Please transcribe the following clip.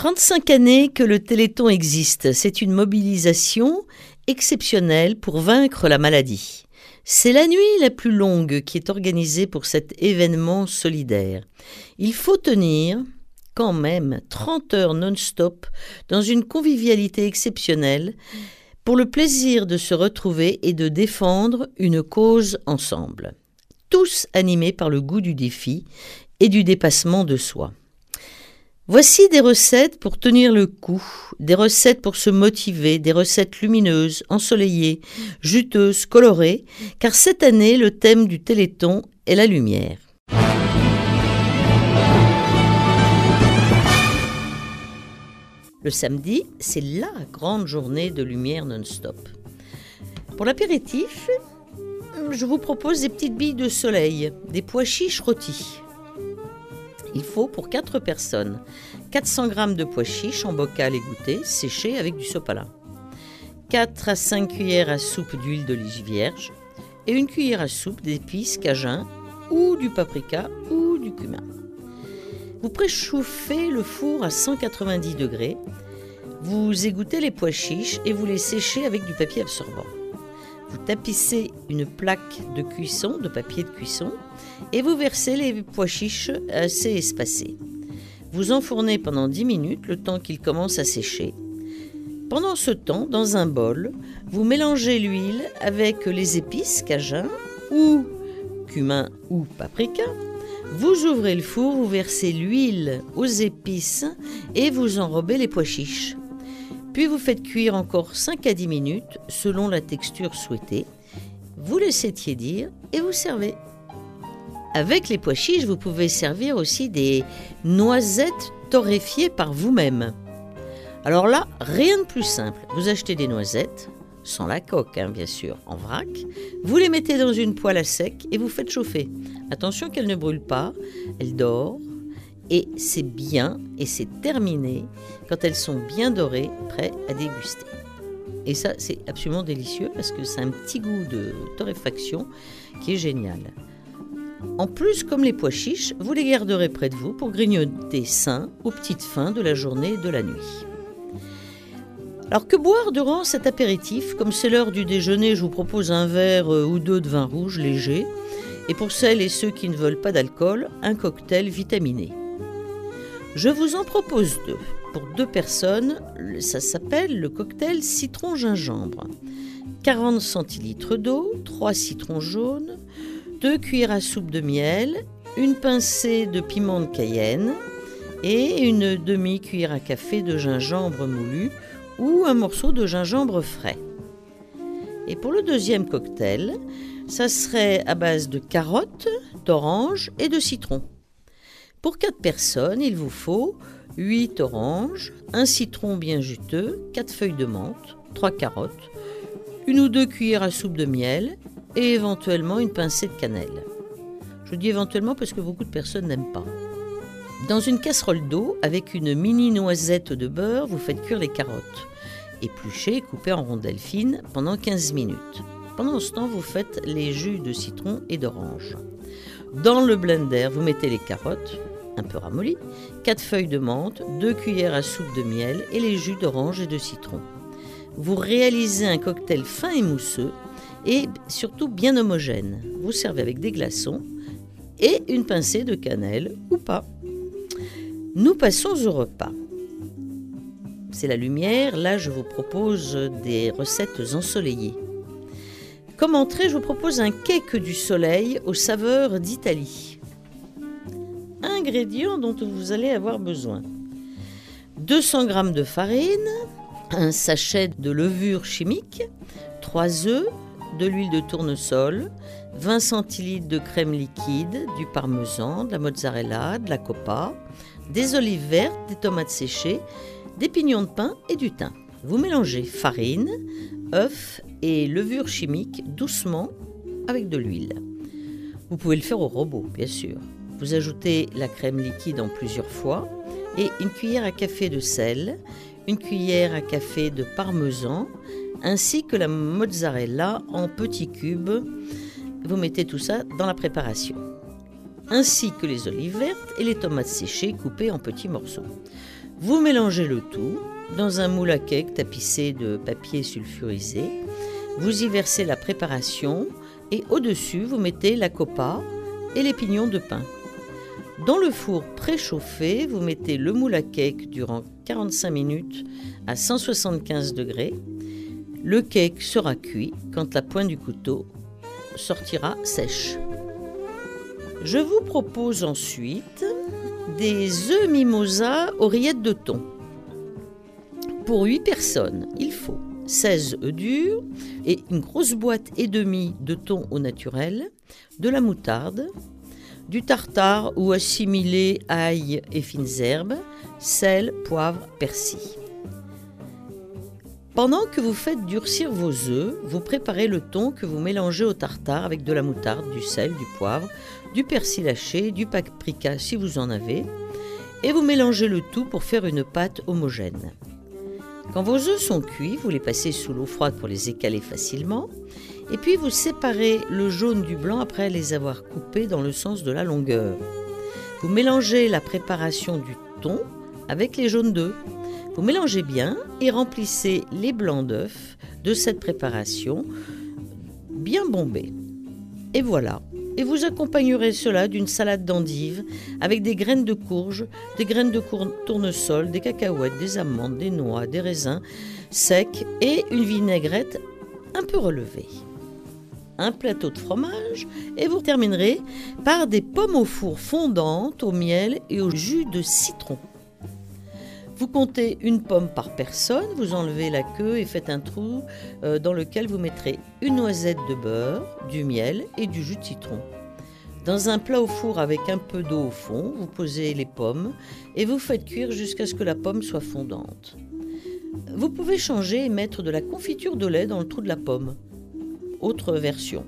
35 années que le Téléthon existe. C'est une mobilisation exceptionnelle pour vaincre la maladie. C'est la nuit la plus longue qui est organisée pour cet événement solidaire. Il faut tenir quand même 30 heures non-stop dans une convivialité exceptionnelle pour le plaisir de se retrouver et de défendre une cause ensemble. Tous animés par le goût du défi et du dépassement de soi. Voici des recettes pour tenir le coup, des recettes pour se motiver, des recettes lumineuses, ensoleillées, juteuses, colorées, car cette année le thème du Téléthon est la lumière. Le samedi, c'est la grande journée de lumière non-stop. Pour l'apéritif, je vous propose des petites billes de soleil, des pois chiches rôtis. Il faut pour 4 personnes 400 g de pois chiches en bocal égoutté, séchés avec du sopalin. 4 à 5 cuillères à soupe d'huile d'olive vierge et une cuillère à soupe d'épices cajun ou du paprika ou du cumin. Vous préchauffez le four à 190 degrés. Vous égouttez les pois chiches et vous les séchez avec du papier absorbant. Vous tapissez une plaque de cuisson, de papier de cuisson, et vous versez les pois chiches assez espacés. Vous enfournez pendant 10 minutes le temps qu'ils commencent à sécher. Pendant ce temps, dans un bol, vous mélangez l'huile avec les épices cajun ou cumin ou paprika. Vous ouvrez le four, vous versez l'huile aux épices et vous enrobez les pois chiches. Puis vous faites cuire encore 5 à 10 minutes selon la texture souhaitée. Vous laissez tiédir et vous servez. Avec les pois chiches, vous pouvez servir aussi des noisettes torréfiées par vous-même. Alors là, rien de plus simple. Vous achetez des noisettes, sans la coque hein, bien sûr, en vrac. Vous les mettez dans une poêle à sec et vous faites chauffer. Attention qu'elles ne brûlent pas, elles dorent et c'est bien et c'est terminé quand elles sont bien dorées, prêtes à déguster. Et ça, c'est absolument délicieux parce que c'est un petit goût de torréfaction qui est génial. En plus, comme les pois chiches, vous les garderez près de vous pour grignoter sain aux petites fins de la journée et de la nuit. Alors que boire durant cet apéritif? Comme c'est l'heure du déjeuner, je vous propose un verre euh, ou deux de vin rouge léger. Et pour celles et ceux qui ne veulent pas d'alcool, un cocktail vitaminé. Je vous en propose deux. Pour deux personnes, ça s'appelle le cocktail citron-gingembre. 40 centilitres d'eau, 3 citrons jaunes, 2 cuillères à soupe de miel, une pincée de piment de cayenne et une demi-cuillère à café de gingembre moulu ou un morceau de gingembre frais. Et pour le deuxième cocktail, ça serait à base de carottes, d'oranges et de citron. Pour 4 personnes, il vous faut 8 oranges, un citron bien juteux, 4 feuilles de menthe, 3 carottes, une ou deux cuillères à soupe de miel et éventuellement une pincée de cannelle. Je dis éventuellement parce que beaucoup de personnes n'aiment pas. Dans une casserole d'eau, avec une mini noisette de beurre, vous faites cuire les carottes. Épluchées et coupées en rondelles fines pendant 15 minutes. Pendant ce temps, vous faites les jus de citron et d'orange. Dans le blender, vous mettez les carottes, un peu ramollies, 4 feuilles de menthe, 2 cuillères à soupe de miel et les jus d'orange et de citron. Vous réalisez un cocktail fin et mousseux et surtout bien homogène. Vous servez avec des glaçons et une pincée de cannelle ou pas. Nous passons au repas. C'est la lumière, là je vous propose des recettes ensoleillées. Comme entrée, je vous propose un cake du soleil aux saveurs d'Italie. Ingrédients dont vous allez avoir besoin 200 g de farine, un sachet de levure chimique, 3 œufs, de l'huile de tournesol, 20 centilitres de crème liquide, du parmesan, de la mozzarella, de la copa, des olives vertes, des tomates séchées, des pignons de pain et du thym. Vous mélangez farine, œufs et levure chimique doucement avec de l'huile. Vous pouvez le faire au robot, bien sûr. Vous ajoutez la crème liquide en plusieurs fois et une cuillère à café de sel, une cuillère à café de parmesan, ainsi que la mozzarella en petits cubes. Vous mettez tout ça dans la préparation. Ainsi que les olives vertes et les tomates séchées coupées en petits morceaux. Vous mélangez le tout dans un moule à cake tapissé de papier sulfurisé. Vous y versez la préparation et au-dessus, vous mettez la copa et les pignons de pain. Dans le four préchauffé, vous mettez le moule à cake durant 45 minutes à 175 degrés. Le cake sera cuit quand la pointe du couteau sortira sèche. Je vous propose ensuite des œufs mimosa aux rillettes de thon. Pour 8 personnes, il faut 16 œufs durs et une grosse boîte et demie de thon au naturel, de la moutarde, du tartare ou assimilé ail et fines herbes, sel, poivre, persil. Pendant que vous faites durcir vos œufs, vous préparez le thon que vous mélangez au tartare avec de la moutarde, du sel, du poivre, du persil haché, du paprika si vous en avez, et vous mélangez le tout pour faire une pâte homogène. Quand vos œufs sont cuits, vous les passez sous l'eau froide pour les écaler facilement, et puis vous séparez le jaune du blanc après les avoir coupés dans le sens de la longueur. Vous mélangez la préparation du thon avec les jaunes d'œufs. Vous mélangez bien et remplissez les blancs d'œufs de cette préparation bien bombée. Et voilà. Et vous accompagnerez cela d'une salade d'endives avec des graines de courge, des graines de tournesol, des cacahuètes, des amandes, des noix, des raisins secs et une vinaigrette un peu relevée. Un plateau de fromage et vous terminerez par des pommes au four fondantes au miel et au jus de citron. Vous comptez une pomme par personne, vous enlevez la queue et faites un trou euh, dans lequel vous mettrez une noisette de beurre, du miel et du jus de citron. Dans un plat au four avec un peu d'eau au fond, vous posez les pommes et vous faites cuire jusqu'à ce que la pomme soit fondante. Vous pouvez changer et mettre de la confiture de lait dans le trou de la pomme. Autre version.